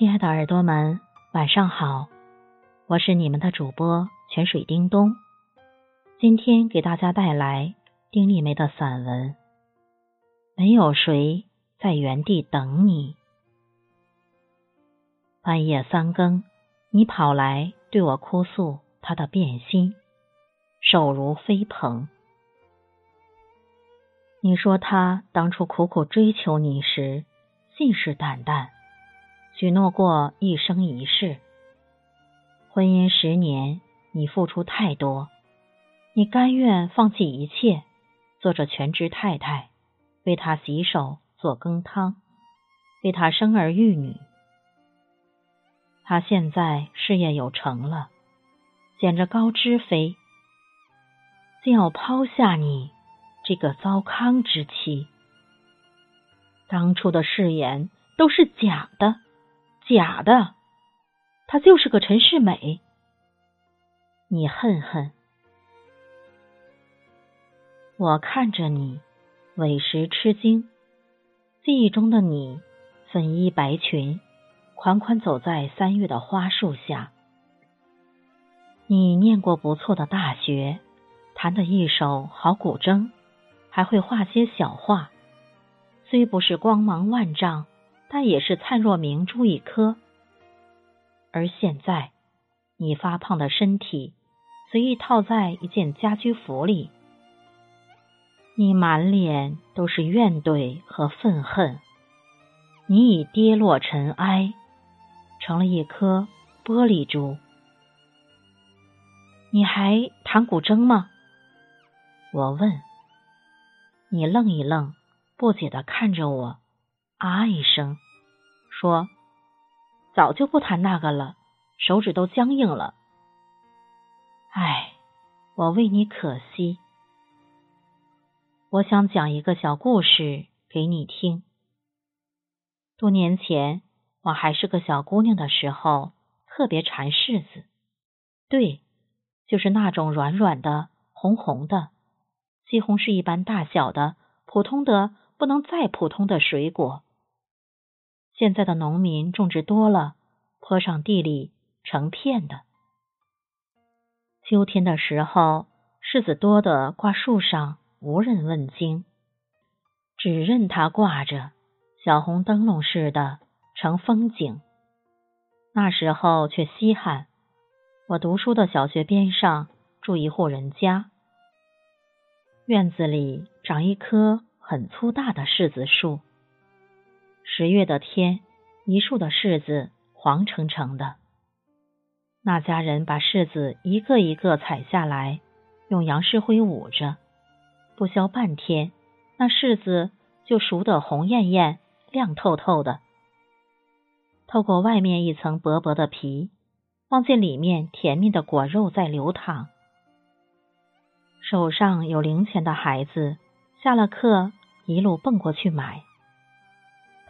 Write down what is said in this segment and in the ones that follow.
亲爱的耳朵们，晚上好，我是你们的主播泉水叮咚。今天给大家带来丁立梅的散文《没有谁在原地等你》。半夜三更，你跑来对我哭诉他的变心，手如飞蓬。你说他当初苦苦追求你时，信誓旦旦。许诺过一生一世，婚姻十年，你付出太多，你甘愿放弃一切，做着全职太太，为他洗手做羹汤，为他生儿育女。他现在事业有成了，捡着高枝飞，竟要抛下你这个糟糠之妻。当初的誓言都是假的。假的，她就是个陈世美。你恨恨，我看着你，委实吃惊。记忆中的你，粉衣白裙，款款走在三月的花树下。你念过不错的大学，弹得一手好古筝，还会画些小画，虽不是光芒万丈。但也是灿若明珠一颗，而现在你发胖的身体随意套在一件家居服里，你满脸都是怨怼和愤恨，你已跌落尘埃，成了一颗玻璃珠。你还弹古筝吗？我问。你愣一愣，不解的看着我。啊一声，说：“早就不弹那个了，手指都僵硬了。”唉，我为你可惜。我想讲一个小故事给你听。多年前，我还是个小姑娘的时候，特别馋柿子。对，就是那种软软的、红红的、西红柿一般大小的、普通的不能再普通的水果。现在的农民种植多了，坡上地里成片的。秋天的时候，柿子多的挂树上，无人问津，只任它挂着，小红灯笼似的成风景。那时候却稀罕。我读书的小学边上住一户人家，院子里长一棵很粗大的柿子树。十月的天，一树的柿子黄澄澄的。那家人把柿子一个一个采下来，用杨氏灰捂着，不消半天，那柿子就熟得红艳艳、亮透透的。透过外面一层薄薄的皮，望见里面甜蜜的果肉在流淌。手上有零钱的孩子，下了课一路蹦过去买。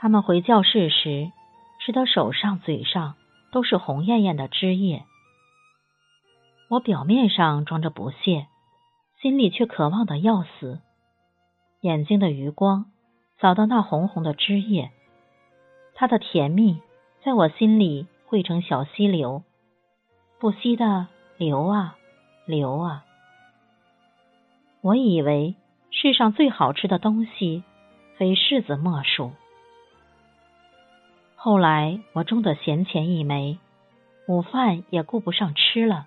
他们回教室时，吃的手上、嘴上都是红艳艳的汁液。我表面上装着不屑，心里却渴望的要死。眼睛的余光扫到那红红的汁液，它的甜蜜在我心里汇成小溪流，不息的流啊流啊。我以为世上最好吃的东西，非柿子莫属。后来我中的闲钱一枚，午饭也顾不上吃了。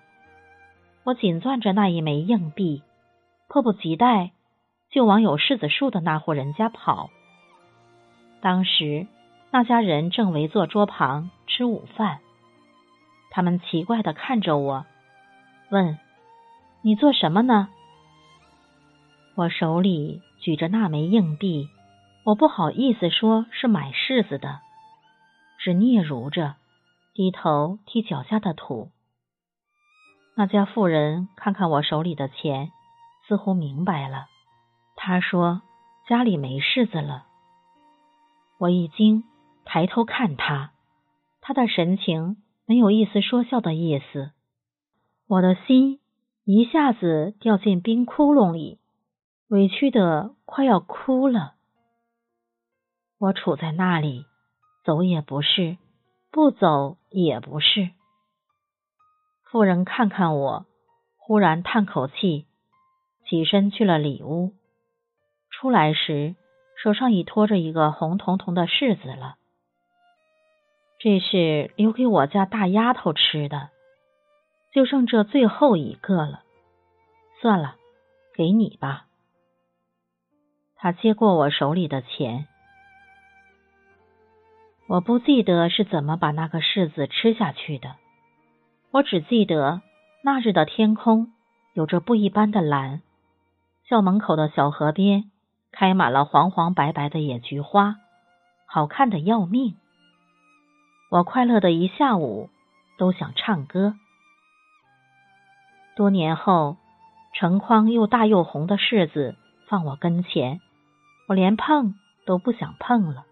我紧攥着那一枚硬币，迫不及待就往有柿子树的那户人家跑。当时那家人正围坐桌旁吃午饭，他们奇怪的看着我，问：“你做什么呢？”我手里举着那枚硬币，我不好意思说是买柿子的。只嗫嚅着，低头踢脚下的土。那家妇人看看我手里的钱，似乎明白了。他说：“家里没柿子了。”我一惊，抬头看他，他的神情没有一丝说笑的意思。我的心一下子掉进冰窟窿里，委屈的快要哭了。我杵在那里。走也不是，不走也不是。妇人看看我，忽然叹口气，起身去了里屋。出来时，手上已拖着一个红彤彤的柿子了。这是留给我家大丫头吃的，就剩这最后一个了。算了，给你吧。他接过我手里的钱。我不记得是怎么把那个柿子吃下去的，我只记得那日的天空有着不一般的蓝，校门口的小河边开满了黄黄白白的野菊花，好看的要命。我快乐的一下午都想唱歌。多年后，成筐又大又红的柿子放我跟前，我连碰都不想碰了。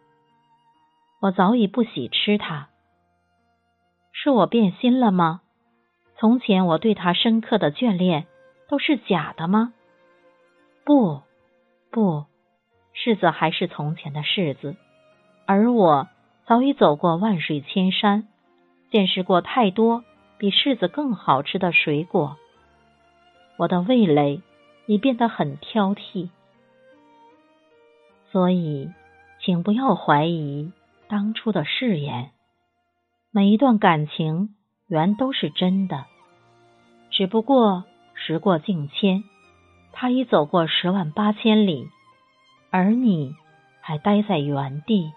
我早已不喜吃它，是我变心了吗？从前我对它深刻的眷恋都是假的吗？不，不，柿子还是从前的柿子，而我早已走过万水千山，见识过太多比柿子更好吃的水果，我的味蕾已变得很挑剔，所以，请不要怀疑。当初的誓言，每一段感情原都是真的，只不过时过境迁，他已走过十万八千里，而你还待在原地。